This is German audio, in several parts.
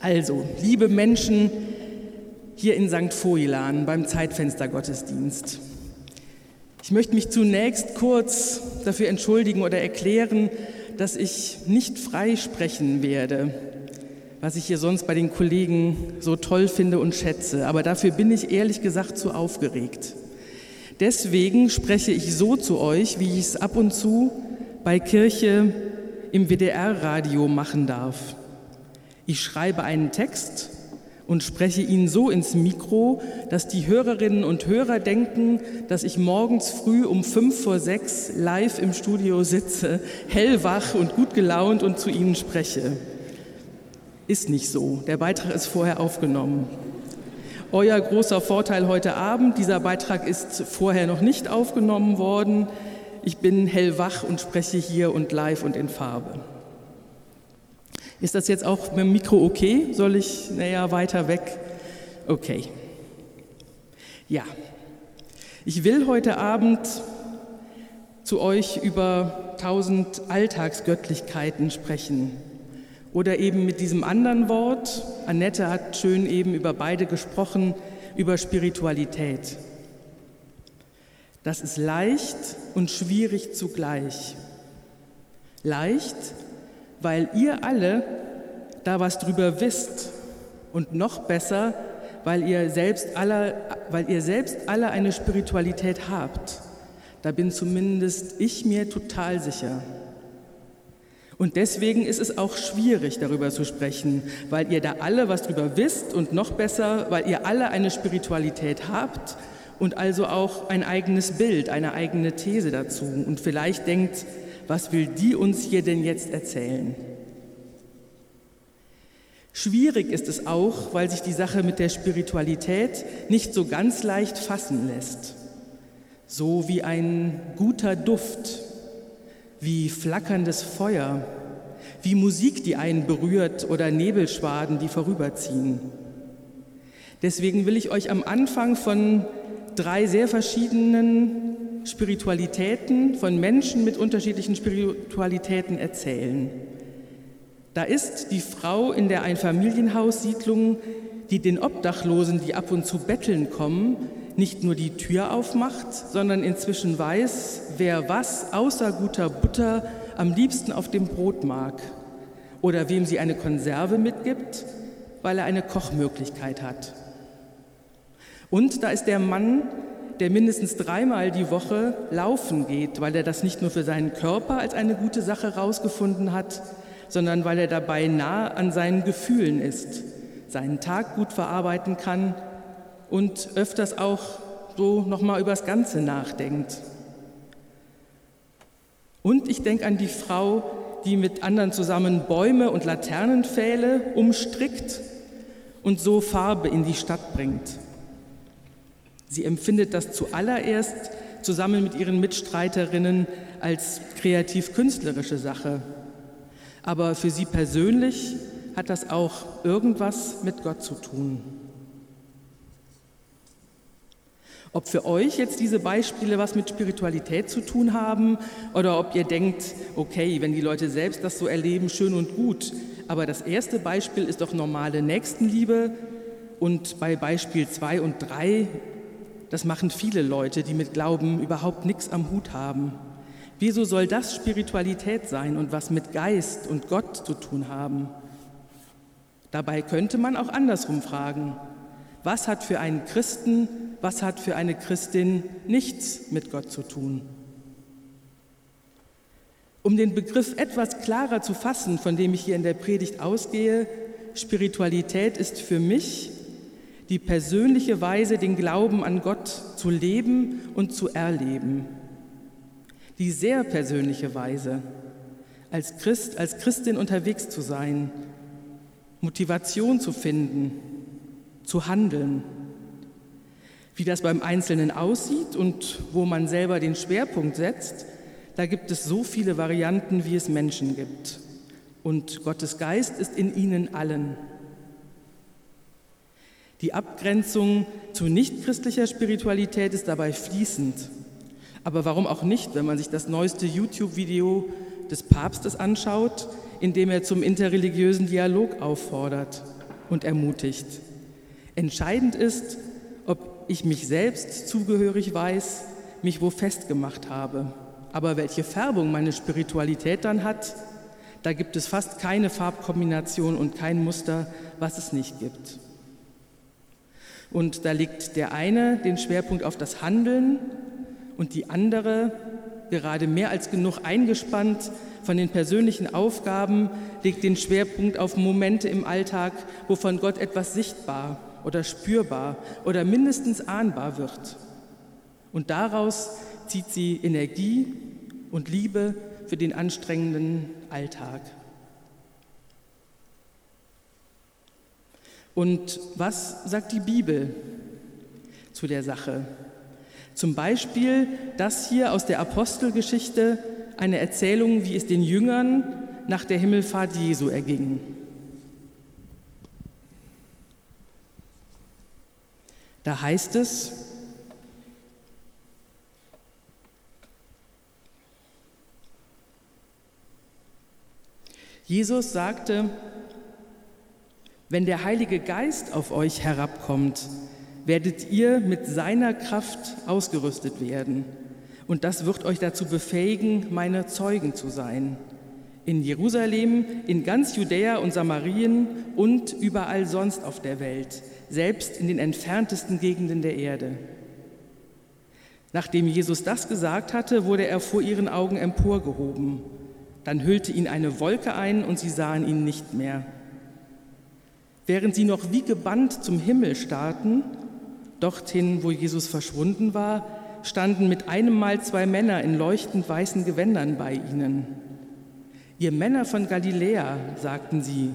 Also, liebe Menschen hier in St. Voilan beim Zeitfenstergottesdienst. Ich möchte mich zunächst kurz dafür entschuldigen oder erklären, dass ich nicht frei sprechen werde, was ich hier sonst bei den Kollegen so toll finde und schätze. Aber dafür bin ich ehrlich gesagt zu aufgeregt. Deswegen spreche ich so zu euch, wie ich es ab und zu bei Kirche im WDR-Radio machen darf. Ich schreibe einen Text und spreche ihn so ins Mikro, dass die Hörerinnen und Hörer denken, dass ich morgens früh um fünf vor sechs live im Studio sitze, hellwach und gut gelaunt und zu ihnen spreche. Ist nicht so. Der Beitrag ist vorher aufgenommen. Euer großer Vorteil heute Abend, dieser Beitrag ist vorher noch nicht aufgenommen worden. Ich bin hellwach und spreche hier und live und in Farbe. Ist das jetzt auch mit dem Mikro okay? Soll ich näher weiter weg? Okay. Ja, ich will heute Abend zu euch über tausend Alltagsgöttlichkeiten sprechen. Oder eben mit diesem anderen Wort, Annette hat schön eben über beide gesprochen, über Spiritualität. Das ist leicht und schwierig zugleich. Leicht, weil ihr alle da was drüber wisst und noch besser, weil ihr selbst alle, weil ihr selbst alle eine Spiritualität habt. Da bin zumindest ich mir total sicher. Und deswegen ist es auch schwierig, darüber zu sprechen, weil ihr da alle was drüber wisst und noch besser, weil ihr alle eine Spiritualität habt und also auch ein eigenes Bild, eine eigene These dazu. Und vielleicht denkt, was will die uns hier denn jetzt erzählen? Schwierig ist es auch, weil sich die Sache mit der Spiritualität nicht so ganz leicht fassen lässt. So wie ein guter Duft, wie flackerndes Feuer, wie Musik, die einen berührt oder Nebelschwaden, die vorüberziehen. Deswegen will ich euch am Anfang von drei sehr verschiedenen Spiritualitäten, von Menschen mit unterschiedlichen Spiritualitäten erzählen. Da ist die Frau in der Einfamilienhaussiedlung, die den Obdachlosen, die ab und zu betteln kommen, nicht nur die Tür aufmacht, sondern inzwischen weiß, wer was außer guter Butter am liebsten auf dem Brot mag oder wem sie eine Konserve mitgibt, weil er eine Kochmöglichkeit hat. Und da ist der Mann, der mindestens dreimal die Woche laufen geht, weil er das nicht nur für seinen Körper als eine gute Sache herausgefunden hat, sondern weil er dabei nah an seinen Gefühlen ist, seinen Tag gut verarbeiten kann und öfters auch so nochmal über das Ganze nachdenkt. Und ich denke an die Frau, die mit anderen zusammen Bäume und Laternenpfähle umstrickt und so Farbe in die Stadt bringt. Sie empfindet das zuallererst zusammen mit ihren Mitstreiterinnen als kreativ-künstlerische Sache. Aber für sie persönlich hat das auch irgendwas mit Gott zu tun. Ob für euch jetzt diese Beispiele was mit Spiritualität zu tun haben oder ob ihr denkt, okay, wenn die Leute selbst das so erleben, schön und gut. Aber das erste Beispiel ist doch normale Nächstenliebe und bei Beispiel 2 und 3, das machen viele Leute, die mit Glauben überhaupt nichts am Hut haben. Wieso soll das Spiritualität sein und was mit Geist und Gott zu tun haben? Dabei könnte man auch andersrum fragen. Was hat für einen Christen, was hat für eine Christin nichts mit Gott zu tun? Um den Begriff etwas klarer zu fassen, von dem ich hier in der Predigt ausgehe, Spiritualität ist für mich die persönliche Weise, den Glauben an Gott zu leben und zu erleben. Die sehr persönliche Weise, als Christ, als Christin unterwegs zu sein, Motivation zu finden, zu handeln. Wie das beim Einzelnen aussieht und wo man selber den Schwerpunkt setzt, da gibt es so viele Varianten, wie es Menschen gibt. Und Gottes Geist ist in ihnen allen. Die Abgrenzung zu nichtchristlicher Spiritualität ist dabei fließend. Aber warum auch nicht, wenn man sich das neueste YouTube-Video des Papstes anschaut, indem er zum interreligiösen Dialog auffordert und ermutigt. Entscheidend ist, ob ich mich selbst zugehörig weiß, mich wo festgemacht habe. Aber welche Färbung meine Spiritualität dann hat, da gibt es fast keine Farbkombination und kein Muster, was es nicht gibt. Und da legt der eine den Schwerpunkt auf das Handeln und die andere, gerade mehr als genug eingespannt von den persönlichen Aufgaben, legt den Schwerpunkt auf Momente im Alltag, wovon Gott etwas sichtbar oder spürbar oder mindestens ahnbar wird. Und daraus zieht sie Energie und Liebe für den anstrengenden Alltag. Und was sagt die Bibel zu der Sache? Zum Beispiel das hier aus der Apostelgeschichte, eine Erzählung, wie es den Jüngern nach der Himmelfahrt Jesu erging. Da heißt es, Jesus sagte, wenn der Heilige Geist auf euch herabkommt, werdet ihr mit seiner Kraft ausgerüstet werden. Und das wird euch dazu befähigen, meine Zeugen zu sein. In Jerusalem, in ganz Judäa und Samarien und überall sonst auf der Welt, selbst in den entferntesten Gegenden der Erde. Nachdem Jesus das gesagt hatte, wurde er vor ihren Augen emporgehoben. Dann hüllte ihn eine Wolke ein und sie sahen ihn nicht mehr. Während sie noch wie gebannt zum Himmel starrten, dorthin, wo Jesus verschwunden war, standen mit einem Mal zwei Männer in leuchtend weißen Gewändern bei ihnen. Ihr Männer von Galiläa, sagten sie,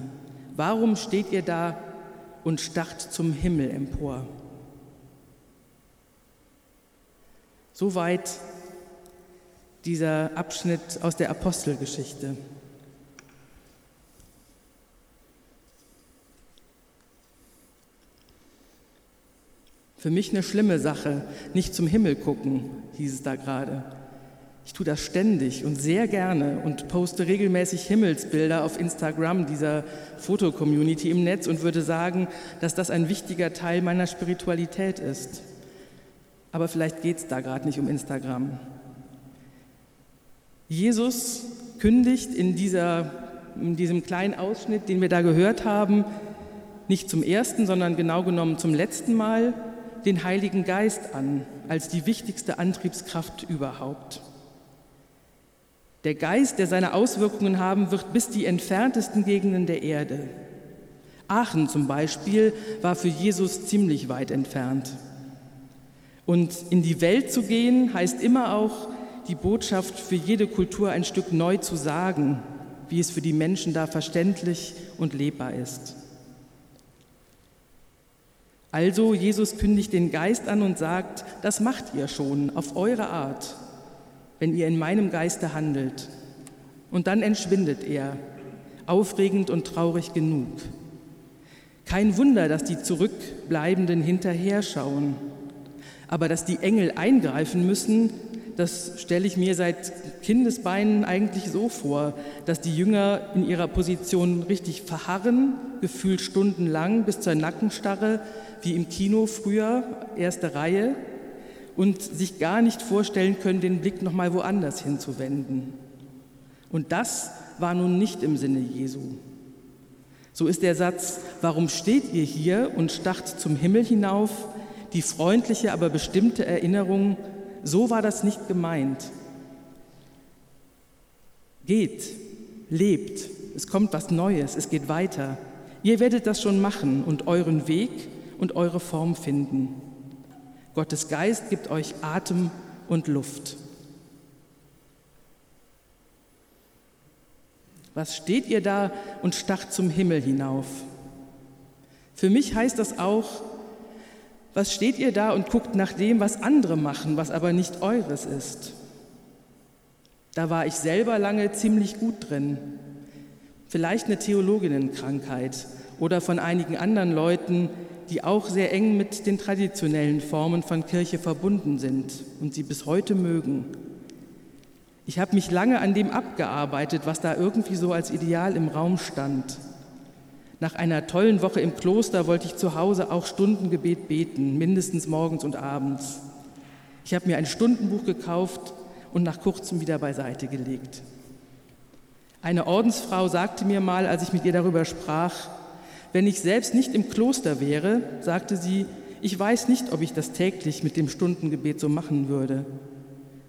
warum steht ihr da und starrt zum Himmel empor? Soweit dieser Abschnitt aus der Apostelgeschichte. Für mich eine schlimme Sache, nicht zum Himmel gucken, hieß es da gerade. Ich tue das ständig und sehr gerne und poste regelmäßig Himmelsbilder auf Instagram dieser Fotocommunity im Netz und würde sagen, dass das ein wichtiger Teil meiner Spiritualität ist. Aber vielleicht geht es da gerade nicht um Instagram. Jesus kündigt in, dieser, in diesem kleinen Ausschnitt, den wir da gehört haben, nicht zum ersten, sondern genau genommen zum letzten Mal den Heiligen Geist an als die wichtigste Antriebskraft überhaupt. Der Geist, der seine Auswirkungen haben wird bis die entferntesten Gegenden der Erde. Aachen zum Beispiel war für Jesus ziemlich weit entfernt. Und in die Welt zu gehen heißt immer auch, die Botschaft für jede Kultur ein Stück neu zu sagen, wie es für die Menschen da verständlich und lebbar ist. Also Jesus kündigt den Geist an und sagt, das macht ihr schon auf eure Art, wenn ihr in meinem Geiste handelt. Und dann entschwindet er, aufregend und traurig genug. Kein Wunder, dass die Zurückbleibenden hinterher schauen, aber dass die Engel eingreifen müssen, das stelle ich mir seit Kindesbeinen eigentlich so vor, dass die Jünger in ihrer Position richtig verharren, gefühlt stundenlang bis zur Nackenstarre, wie im Kino früher, erste Reihe, und sich gar nicht vorstellen können, den Blick noch mal woanders hinzuwenden. Und das war nun nicht im Sinne Jesu. So ist der Satz, warum steht ihr hier und starrt zum Himmel hinauf, die freundliche, aber bestimmte Erinnerung so war das nicht gemeint. Geht, lebt, es kommt was Neues, es geht weiter. Ihr werdet das schon machen und euren Weg und eure Form finden. Gottes Geist gibt euch Atem und Luft. Was steht ihr da und starrt zum Himmel hinauf? Für mich heißt das auch, was steht ihr da und guckt nach dem, was andere machen, was aber nicht eures ist? Da war ich selber lange ziemlich gut drin. Vielleicht eine Theologinnenkrankheit oder von einigen anderen Leuten, die auch sehr eng mit den traditionellen Formen von Kirche verbunden sind und sie bis heute mögen. Ich habe mich lange an dem abgearbeitet, was da irgendwie so als Ideal im Raum stand. Nach einer tollen Woche im Kloster wollte ich zu Hause auch Stundengebet beten, mindestens morgens und abends. Ich habe mir ein Stundenbuch gekauft und nach kurzem wieder beiseite gelegt. Eine Ordensfrau sagte mir mal, als ich mit ihr darüber sprach, wenn ich selbst nicht im Kloster wäre, sagte sie, ich weiß nicht, ob ich das täglich mit dem Stundengebet so machen würde.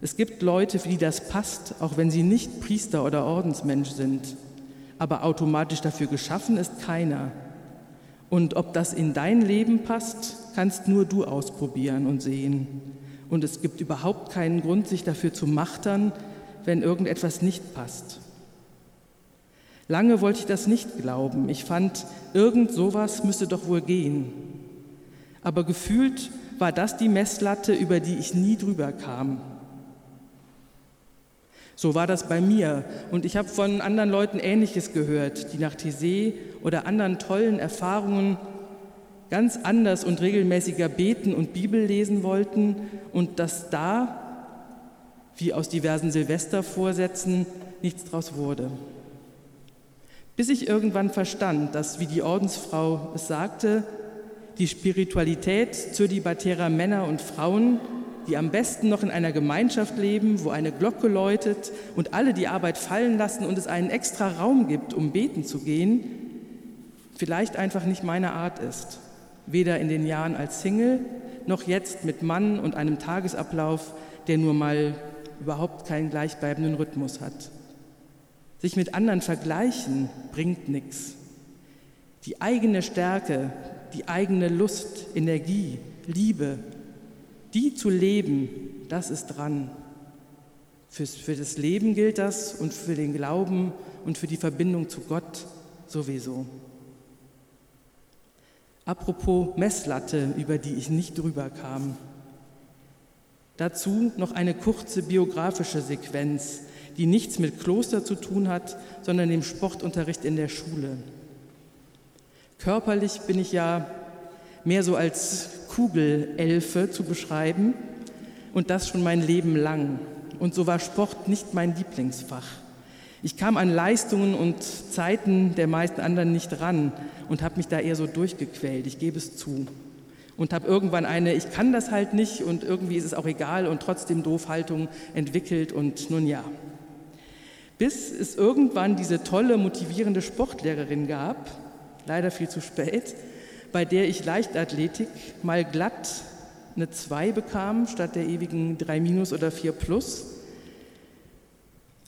Es gibt Leute, für die das passt, auch wenn sie nicht Priester oder Ordensmensch sind. Aber automatisch dafür geschaffen ist keiner. Und ob das in dein Leben passt, kannst nur du ausprobieren und sehen. Und es gibt überhaupt keinen Grund, sich dafür zu machtern, wenn irgendetwas nicht passt. Lange wollte ich das nicht glauben. Ich fand, irgend sowas müsste doch wohl gehen. Aber gefühlt war das die Messlatte, über die ich nie drüber kam. So war das bei mir. Und ich habe von anderen Leuten Ähnliches gehört, die nach Thésée oder anderen tollen Erfahrungen ganz anders und regelmäßiger beten und Bibel lesen wollten und dass da, wie aus diversen Silvestervorsätzen, nichts draus wurde. Bis ich irgendwann verstand, dass, wie die Ordensfrau es sagte, die Spiritualität zölibatärer Männer und Frauen, die am besten noch in einer Gemeinschaft leben, wo eine Glocke läutet und alle die Arbeit fallen lassen und es einen extra Raum gibt, um beten zu gehen, vielleicht einfach nicht meine Art ist. Weder in den Jahren als Single noch jetzt mit Mann und einem Tagesablauf, der nur mal überhaupt keinen gleichbleibenden Rhythmus hat. Sich mit anderen vergleichen bringt nichts. Die eigene Stärke, die eigene Lust, Energie, Liebe, die zu leben, das ist dran. Für's, für das Leben gilt das und für den Glauben und für die Verbindung zu Gott sowieso. Apropos Messlatte, über die ich nicht drüber kam. Dazu noch eine kurze biografische Sequenz, die nichts mit Kloster zu tun hat, sondern dem Sportunterricht in der Schule. Körperlich bin ich ja mehr so als Kugelelfe zu beschreiben und das schon mein Leben lang. Und so war Sport nicht mein Lieblingsfach. Ich kam an Leistungen und Zeiten der meisten anderen nicht ran und habe mich da eher so durchgequält, ich gebe es zu. Und habe irgendwann eine, ich kann das halt nicht und irgendwie ist es auch egal und trotzdem Doofhaltung entwickelt und nun ja, bis es irgendwann diese tolle, motivierende Sportlehrerin gab, leider viel zu spät, bei der ich Leichtathletik mal glatt eine 2 bekam, statt der ewigen 3 minus oder 4 plus.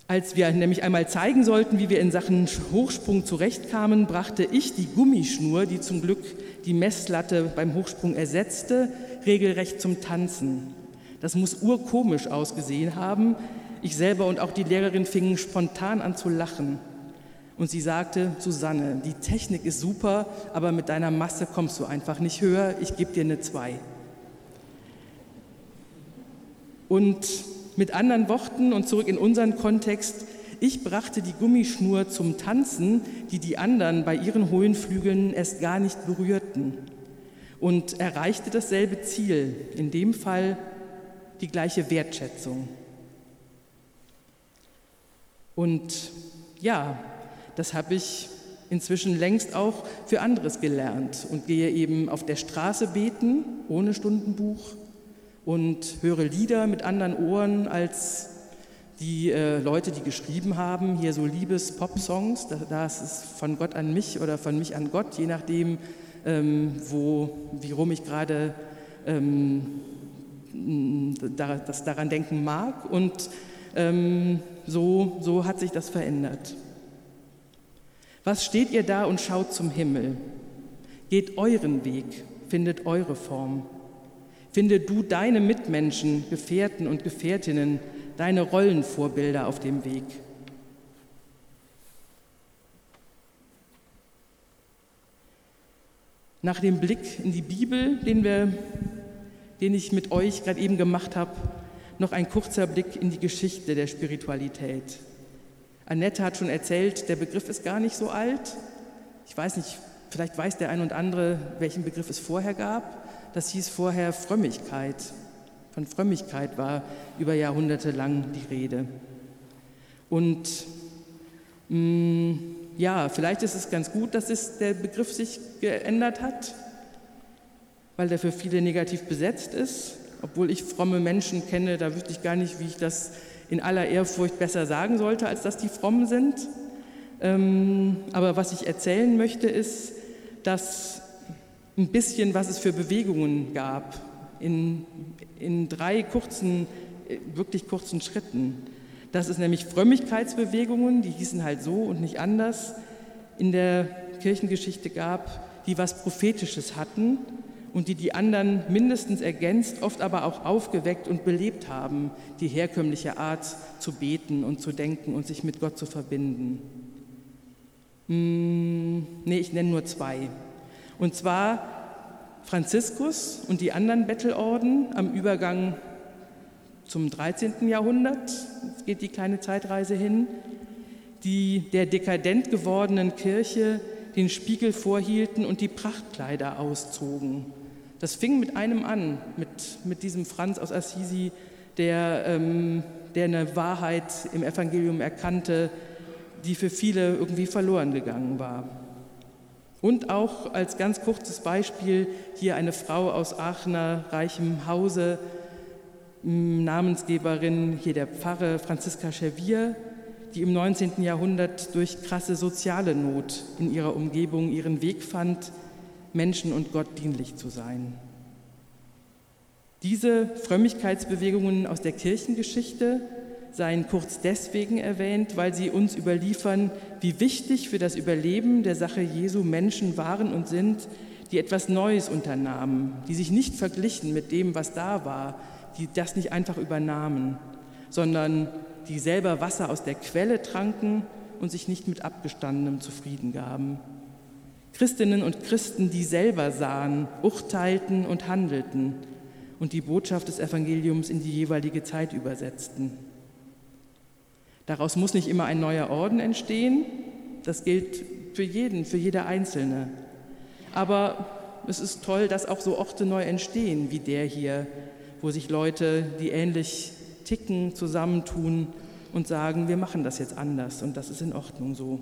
Als wir nämlich einmal zeigen sollten, wie wir in Sachen Hochsprung zurechtkamen, brachte ich die Gummischnur, die zum Glück die Messlatte beim Hochsprung ersetzte, regelrecht zum Tanzen. Das muss urkomisch ausgesehen haben, ich selber und auch die Lehrerin fingen spontan an zu lachen. Und sie sagte, Susanne, die Technik ist super, aber mit deiner Masse kommst du einfach nicht höher, ich gebe dir eine 2. Und mit anderen Worten und zurück in unseren Kontext, ich brachte die Gummischnur zum Tanzen, die die anderen bei ihren hohen Flügeln erst gar nicht berührten und erreichte dasselbe Ziel, in dem Fall die gleiche Wertschätzung. Und ja, das habe ich inzwischen längst auch für anderes gelernt und gehe eben auf der Straße beten, ohne Stundenbuch und höre Lieder mit anderen Ohren als die äh, Leute, die geschrieben haben, hier so Liebes-Pop-Songs, das ist von Gott an mich oder von mich an Gott, je nachdem, ähm, wo, wie rum ich gerade ähm, das daran denken mag. Und ähm, so, so hat sich das verändert. Was steht ihr da und schaut zum Himmel? Geht euren Weg, findet eure Form. Finde du deine Mitmenschen, Gefährten und Gefährtinnen, deine Rollenvorbilder auf dem Weg. Nach dem Blick in die Bibel, den, wir, den ich mit euch gerade eben gemacht habe, noch ein kurzer Blick in die Geschichte der Spiritualität. Annette hat schon erzählt, der Begriff ist gar nicht so alt. Ich weiß nicht, vielleicht weiß der ein und andere, welchen Begriff es vorher gab. Das hieß vorher Frömmigkeit. Von Frömmigkeit war über Jahrhunderte lang die Rede. Und mh, mm, ja, vielleicht ist es ganz gut, dass es, der Begriff sich geändert hat, weil der für viele negativ besetzt ist. Obwohl ich fromme Menschen kenne, da wüsste ich gar nicht, wie ich das in aller Ehrfurcht besser sagen sollte, als dass die fromm sind. Ähm, aber was ich erzählen möchte, ist, dass ein bisschen, was es für Bewegungen gab, in, in drei kurzen, äh, wirklich kurzen Schritten. Dass es nämlich Frömmigkeitsbewegungen, die hießen halt so und nicht anders, in der Kirchengeschichte gab, die was Prophetisches hatten und die die anderen mindestens ergänzt, oft aber auch aufgeweckt und belebt haben, die herkömmliche Art zu beten und zu denken und sich mit Gott zu verbinden. Hm, nee, ich nenne nur zwei. Und zwar Franziskus und die anderen Bettelorden am Übergang zum 13. Jahrhundert, jetzt geht die kleine Zeitreise hin, die der dekadent gewordenen Kirche den Spiegel vorhielten und die Prachtkleider auszogen. Das fing mit einem an, mit, mit diesem Franz aus Assisi, der, ähm, der eine Wahrheit im Evangelium erkannte, die für viele irgendwie verloren gegangen war. Und auch als ganz kurzes Beispiel hier eine Frau aus Aachener reichem Hause, Namensgeberin hier der Pfarre Franziska Schervier, die im 19. Jahrhundert durch krasse soziale Not in ihrer Umgebung ihren Weg fand, Menschen und Gott dienlich zu sein. Diese Frömmigkeitsbewegungen aus der Kirchengeschichte seien kurz deswegen erwähnt, weil sie uns überliefern, wie wichtig für das Überleben der Sache Jesu Menschen waren und sind, die etwas Neues unternahmen, die sich nicht verglichen mit dem, was da war, die das nicht einfach übernahmen, sondern die selber Wasser aus der Quelle tranken und sich nicht mit abgestandenem zufrieden gaben. Christinnen und Christen, die selber sahen, urteilten und handelten und die Botschaft des Evangeliums in die jeweilige Zeit übersetzten. Daraus muss nicht immer ein neuer Orden entstehen, das gilt für jeden, für jede Einzelne. Aber es ist toll, dass auch so Orte neu entstehen wie der hier, wo sich Leute, die ähnlich ticken, zusammentun und sagen, wir machen das jetzt anders und das ist in Ordnung so.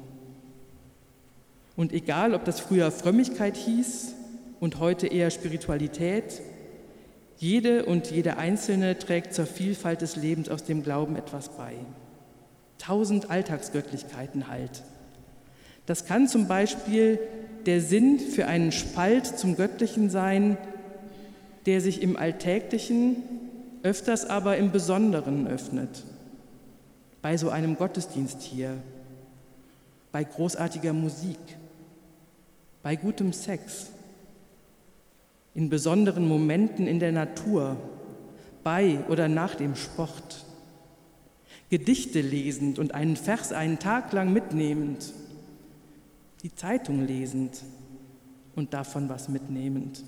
Und egal, ob das früher Frömmigkeit hieß und heute eher Spiritualität, jede und jede Einzelne trägt zur Vielfalt des Lebens aus dem Glauben etwas bei tausend Alltagsgöttlichkeiten halt. Das kann zum Beispiel der Sinn für einen Spalt zum Göttlichen sein, der sich im Alltäglichen, öfters aber im Besonderen öffnet. Bei so einem Gottesdienst hier, bei großartiger Musik, bei gutem Sex, in besonderen Momenten in der Natur, bei oder nach dem Sport. Gedichte lesend und einen Vers einen Tag lang mitnehmend, die Zeitung lesend und davon was mitnehmend.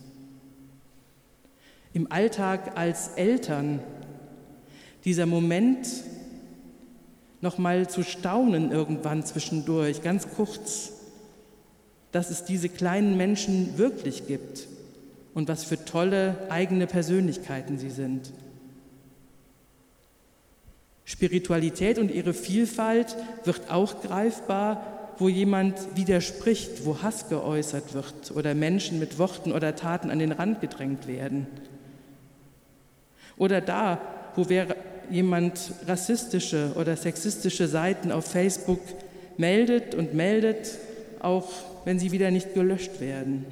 Im Alltag als Eltern dieser Moment noch mal zu staunen irgendwann zwischendurch, ganz kurz, dass es diese kleinen Menschen wirklich gibt und was für tolle eigene Persönlichkeiten sie sind. Spiritualität und ihre Vielfalt wird auch greifbar, wo jemand widerspricht, wo Hass geäußert wird oder Menschen mit Worten oder Taten an den Rand gedrängt werden. Oder da, wo jemand rassistische oder sexistische Seiten auf Facebook meldet und meldet, auch wenn sie wieder nicht gelöscht werden.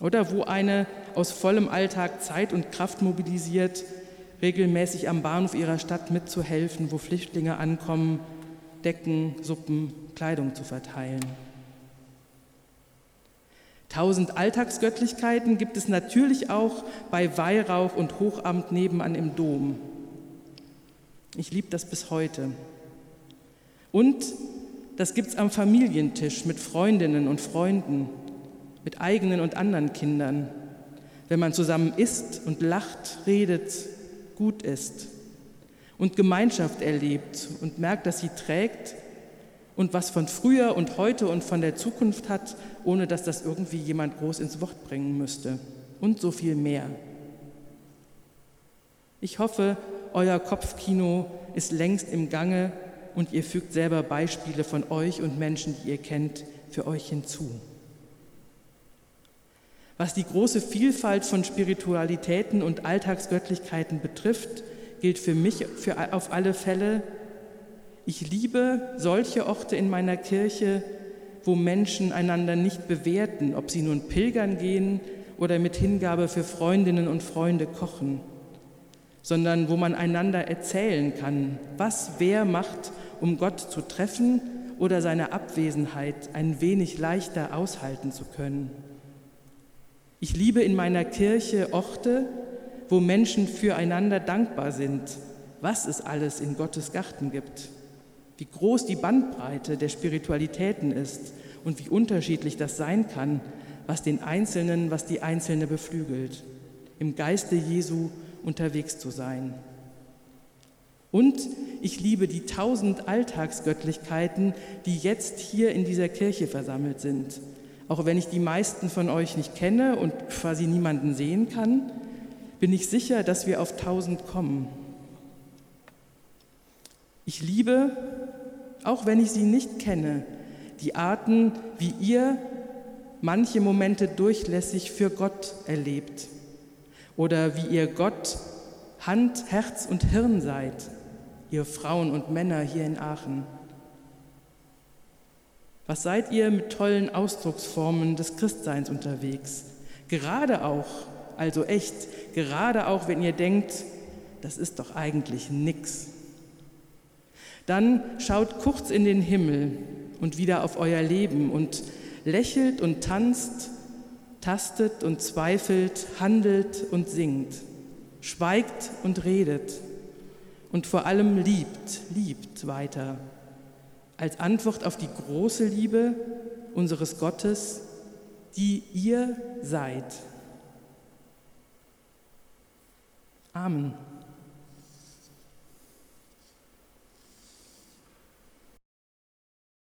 Oder wo eine aus vollem Alltag Zeit und Kraft mobilisiert, regelmäßig am Bahnhof ihrer Stadt mitzuhelfen, wo Flüchtlinge ankommen, Decken, Suppen, Kleidung zu verteilen. Tausend Alltagsgöttlichkeiten gibt es natürlich auch bei Weihrauch und Hochamt nebenan im Dom. Ich liebe das bis heute. Und das gibt es am Familientisch mit Freundinnen und Freunden, mit eigenen und anderen Kindern, wenn man zusammen isst und lacht, redet, gut ist und Gemeinschaft erlebt und merkt, dass sie trägt und was von früher und heute und von der Zukunft hat, ohne dass das irgendwie jemand groß ins Wort bringen müsste. Und so viel mehr. Ich hoffe, euer Kopfkino ist längst im Gange und ihr fügt selber Beispiele von euch und Menschen, die ihr kennt, für euch hinzu. Was die große Vielfalt von Spiritualitäten und Alltagsgöttlichkeiten betrifft, gilt für mich für auf alle Fälle, ich liebe solche Orte in meiner Kirche, wo Menschen einander nicht bewerten, ob sie nun pilgern gehen oder mit Hingabe für Freundinnen und Freunde kochen, sondern wo man einander erzählen kann, was wer macht, um Gott zu treffen oder seine Abwesenheit ein wenig leichter aushalten zu können. Ich liebe in meiner Kirche Orte, wo Menschen füreinander dankbar sind, was es alles in Gottes Garten gibt wie groß die Bandbreite der Spiritualitäten ist und wie unterschiedlich das sein kann, was den Einzelnen, was die Einzelne beflügelt, im Geiste Jesu unterwegs zu sein. Und ich liebe die tausend Alltagsgöttlichkeiten, die jetzt hier in dieser Kirche versammelt sind. Auch wenn ich die meisten von euch nicht kenne und quasi niemanden sehen kann, bin ich sicher, dass wir auf tausend kommen. Ich liebe, auch wenn ich sie nicht kenne, die Arten, wie ihr manche Momente durchlässig für Gott erlebt oder wie ihr Gott Hand, Herz und Hirn seid, ihr Frauen und Männer hier in Aachen. Was seid ihr mit tollen Ausdrucksformen des Christseins unterwegs? Gerade auch, also echt, gerade auch, wenn ihr denkt, das ist doch eigentlich nichts. Dann schaut kurz in den Himmel und wieder auf euer Leben und lächelt und tanzt, tastet und zweifelt, handelt und singt, schweigt und redet und vor allem liebt, liebt weiter. Als Antwort auf die große Liebe unseres Gottes, die ihr seid. Amen.